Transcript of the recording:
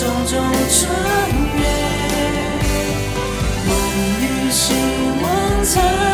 种种穿越，梦与希望残。